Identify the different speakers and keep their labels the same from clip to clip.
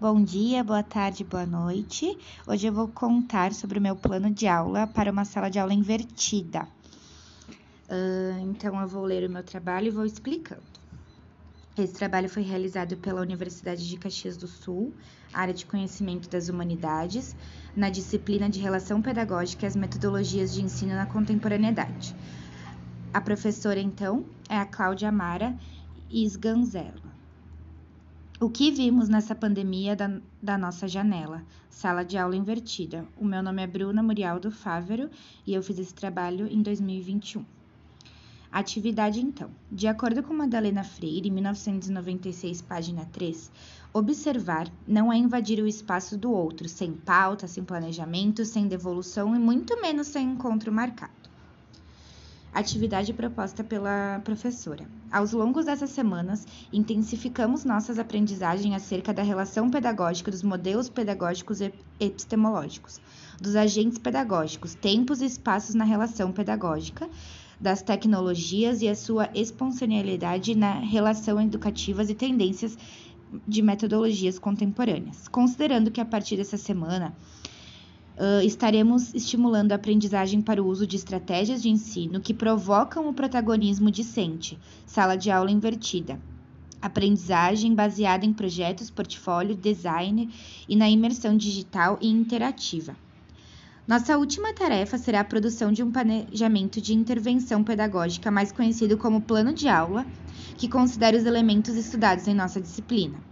Speaker 1: Bom dia, boa tarde, boa noite. Hoje eu vou contar sobre o meu plano de aula para uma sala de aula invertida. Uh, então, eu vou ler o meu trabalho e vou explicando. Esse trabalho foi realizado pela Universidade de Caxias do Sul, área de conhecimento das humanidades, na disciplina de relação pedagógica e as metodologias de ensino na contemporaneidade. A professora, então, é a Cláudia Mara Isganzella. O que vimos nessa pandemia da, da, nossa janela? Sala de aula invertida. O meu nome é Bruna Murialdo Fávero e eu fiz esse trabalho em 2021. Atividade então. De acordo com Madalena Freire, 1996, página 3, observar não é invadir o espaço do outro, sem pauta, sem planejamento, sem devolução e muito menos sem encontro marcado. Atividade proposta pela professora. Aos longos dessas semanas, intensificamos nossas aprendizagens acerca da relação pedagógica dos modelos pedagógicos e epistemológicos, dos agentes pedagógicos, tempos e espaços na relação pedagógica, das tecnologias e a sua espontaneidade na relação educativas e tendências de metodologias contemporâneas. Considerando que a partir dessa semana estaremos estimulando a aprendizagem para o uso de estratégias de ensino que provocam o protagonismo discente, sala de aula invertida, aprendizagem baseada em projetos, portfólio, design e na imersão digital e interativa. Nossa última tarefa será a produção de um planejamento de intervenção pedagógica, mais conhecido como plano de aula, que considera os elementos estudados em nossa disciplina.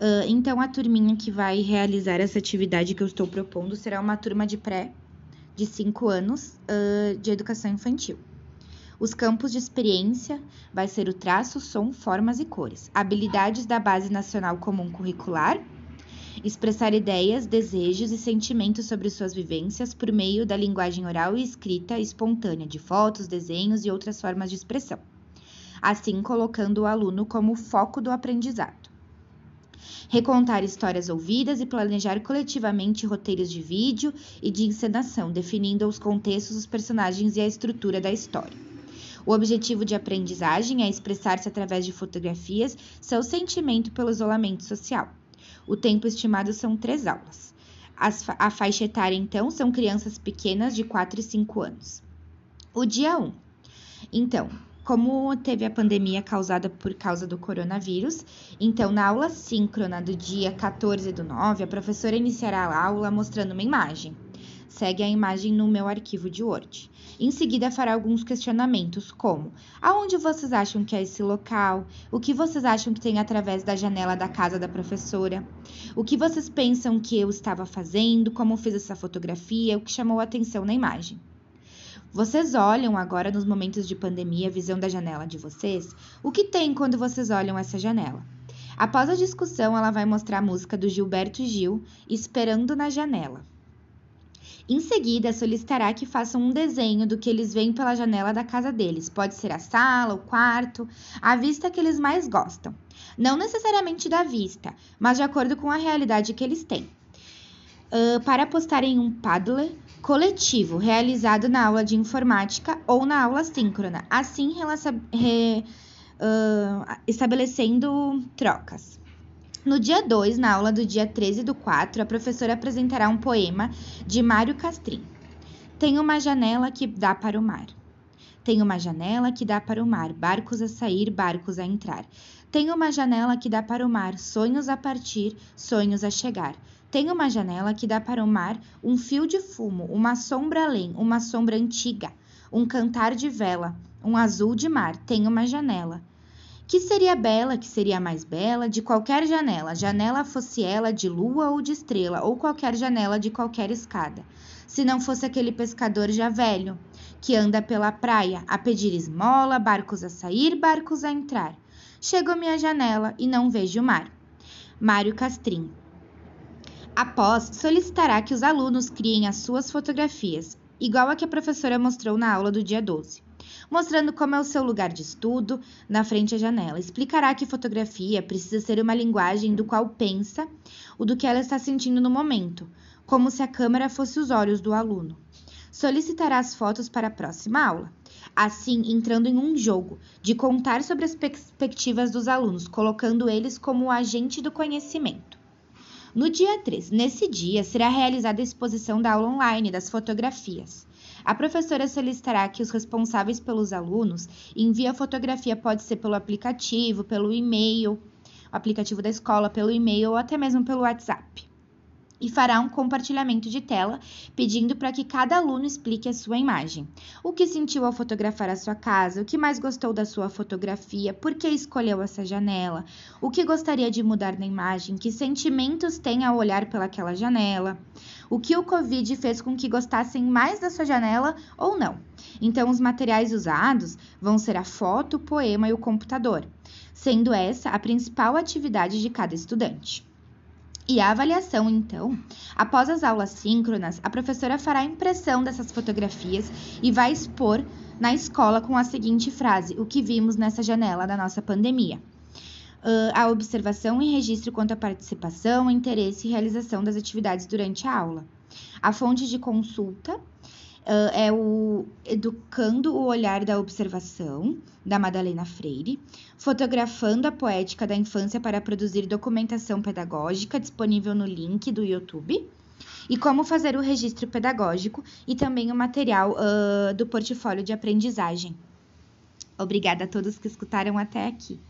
Speaker 1: Uh, então, a turminha que vai realizar essa atividade que eu estou propondo será uma turma de pré de 5 anos uh, de educação infantil. Os campos de experiência vai ser o traço, som, formas e cores. Habilidades da Base Nacional Comum Curricular. Expressar ideias, desejos e sentimentos sobre suas vivências por meio da linguagem oral e escrita espontânea de fotos, desenhos e outras formas de expressão. Assim, colocando o aluno como foco do aprendizado recontar histórias ouvidas e planejar coletivamente roteiros de vídeo e de encenação, definindo os contextos, os personagens e a estrutura da história. O objetivo de aprendizagem é expressar-se através de fotografias seu sentimento pelo isolamento social. O tempo estimado são três aulas. As, a faixa etária, então, são crianças pequenas de 4 e 5 anos. O dia 1. Então, como teve a pandemia causada por causa do coronavírus, então na aula síncrona do dia 14 do 9, a professora iniciará a aula mostrando uma imagem. Segue a imagem no meu arquivo de Word. Em seguida, fará alguns questionamentos, como: aonde vocês acham que é esse local? O que vocês acham que tem através da janela da casa da professora? O que vocês pensam que eu estava fazendo? Como fiz essa fotografia? O que chamou a atenção na imagem? Vocês olham agora nos momentos de pandemia a visão da janela de vocês? O que tem quando vocês olham essa janela? Após a discussão, ela vai mostrar a música do Gilberto Gil, Esperando na Janela. Em seguida, solicitará que façam um desenho do que eles veem pela janela da casa deles. Pode ser a sala, o quarto, a vista que eles mais gostam. Não necessariamente da vista, mas de acordo com a realidade que eles têm. Uh, para postar em um Padlet coletivo realizado na aula de informática ou na aula síncrona, assim re, uh, estabelecendo trocas. No dia 2, na aula do dia 13 do 4, a professora apresentará um poema de Mário Castrim. Tem uma janela que dá para o mar. Tem uma janela que dá para o mar, barcos a sair, barcos a entrar. Tem uma janela que dá para o mar, sonhos a partir, sonhos a chegar. Tem uma janela que dá para o mar, um fio de fumo, uma sombra além, uma sombra antiga, um cantar de vela, um azul de mar. Tem uma janela. Que seria bela, que seria mais bela, de qualquer janela, janela fosse ela de lua ou de estrela, ou qualquer janela de qualquer escada. Se não fosse aquele pescador já velho, que anda pela praia a pedir esmola, barcos a sair, barcos a entrar. Chego à minha janela e não vejo o mar. Mário Castrim Após, solicitará que os alunos criem as suas fotografias, igual a que a professora mostrou na aula do dia 12, mostrando como é o seu lugar de estudo na frente à janela. Explicará que fotografia precisa ser uma linguagem do qual pensa o do que ela está sentindo no momento, como se a câmera fosse os olhos do aluno. Solicitará as fotos para a próxima aula. assim entrando em um jogo de contar sobre as perspectivas dos alunos, colocando eles como agente do conhecimento. No dia 3, nesse dia, será realizada a exposição da aula online das fotografias. A professora solicitará que os responsáveis pelos alunos enviem a fotografia, pode ser pelo aplicativo, pelo e-mail, aplicativo da escola, pelo e-mail ou até mesmo pelo WhatsApp e fará um compartilhamento de tela pedindo para que cada aluno explique a sua imagem. O que sentiu ao fotografar a sua casa, o que mais gostou da sua fotografia, por que escolheu essa janela, o que gostaria de mudar na imagem, que sentimentos tem ao olhar pelaquela janela, o que o Covid fez com que gostassem mais da sua janela ou não. Então, os materiais usados vão ser a foto, o poema e o computador, sendo essa a principal atividade de cada estudante. E a avaliação, então, após as aulas síncronas, a professora fará impressão dessas fotografias e vai expor na escola com a seguinte frase: O que vimos nessa janela da nossa pandemia. Uh, a observação e registro quanto à participação, interesse e realização das atividades durante a aula. A fonte de consulta uh, é o Educando o Olhar da Observação, da Madalena Freire, Fotografando a Poética da Infância para produzir documentação pedagógica, disponível no link do YouTube, e como fazer o registro pedagógico e também o material uh, do portfólio de aprendizagem. Obrigada a todos que escutaram até aqui.